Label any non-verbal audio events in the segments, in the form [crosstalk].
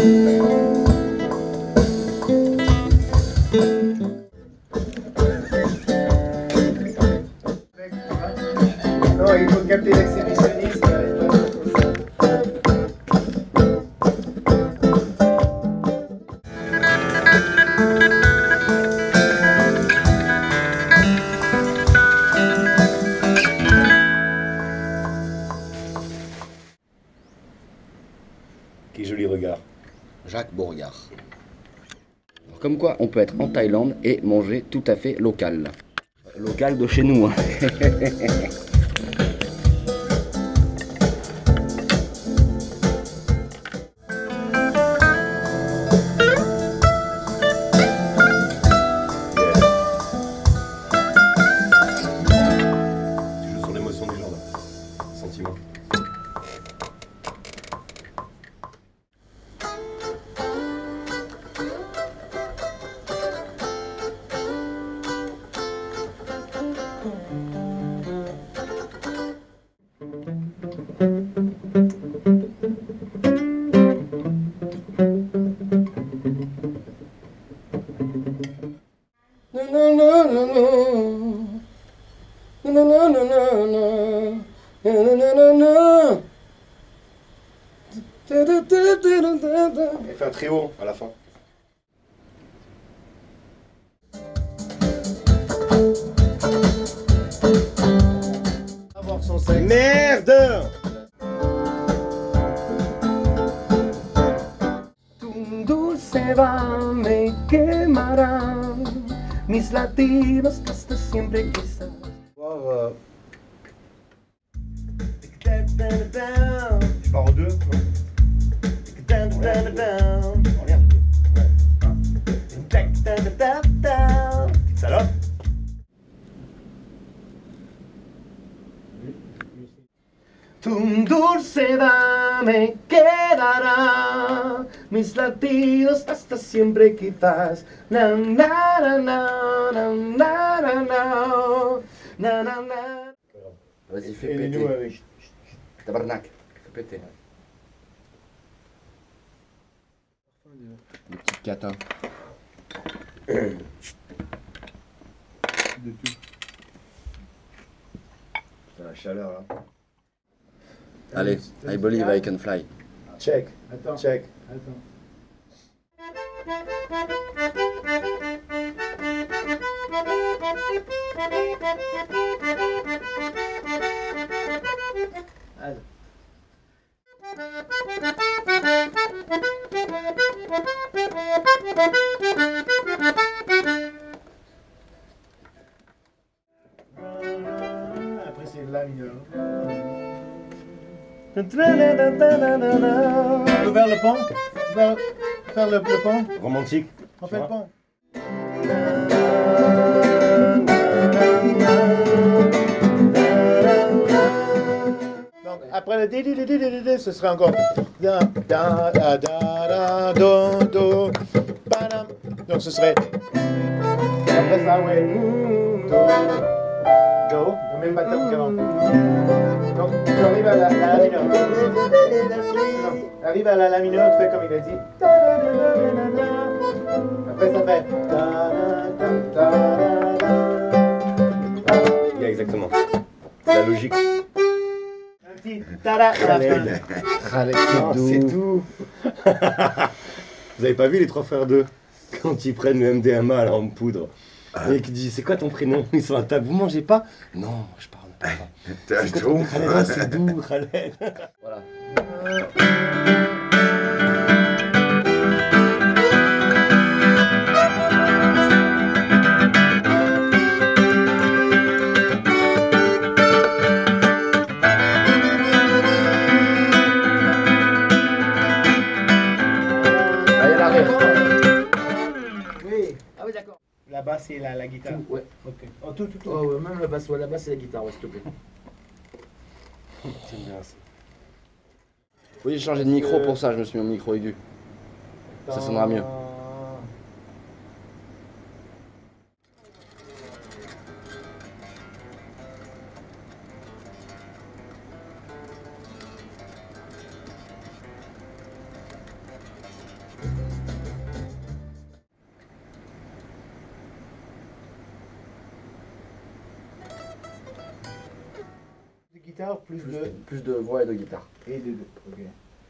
No, you will get the recipe. Beauregard. Comme quoi, on peut être en Thaïlande et manger tout à fait local. Local de chez nous. hein. Sentiment. Et fais un trio à la fin. Son sexe. Merde. Va me mis latidos hasta siempre quizás. Euh, Je pars en deux, non Tu dulce va me quedará mis latidos hasta siempre quizás. Na na na na na na na na na na na. Vas-y, fais péter. nous avec. Tabarnak. Fais péter. Le petit catin. De tout. Putain, la chaleur là. Allez, I believe I can fly. Check, Attends, check. attends. Allez. On peut vers le pont? Vers, faire le, le pont? Romantique. On fait le pont Donc après le di di di di di di ce serait encore da da da da da do do. Donc ce serait après ça ouais do do même qu'avant. Donc tu arrives à la, à la mineure. Non, arrive à la la mineure, tu fais comme il a dit. Après ça fait. Yeah, exactement. C'est la logique. Un petit tada à la fin. Oh, c'est tout. Vous avez pas vu les trois frères d'eux Quand ils prennent le MDMA là, en poudre? Et qui disent c'est quoi ton prénom? Ils sont à table, vous mangez pas? Non, je parle pas. T'as un [laughs] Khaled, c'est doux, Khaled. [laughs] voilà. Euh. La basse et la, la guitare. Tout, ouais. Ok. Oh, tout, tout, tout. Oh, ouais, même la basse, ouais, la basse et la guitare, ouais, s'il te plaît. J'aime bien ça. Oui, j'ai changé de micro pour ça, je me suis mis au micro aigu. Ça sonnera mieux. Guitare, plus, Plus, de. plus de voix et de guitare. Et de. de- Ok.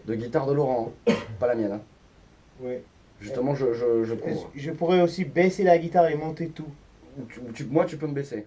De guitare de Laurent, hein. [coughs] pas la mienne. hein. Ouais. Justement, je, je, je couvre. Je pourrais aussi baisser la guitare et monter tout. Ou tu- tu- moi, tu peux me baisser.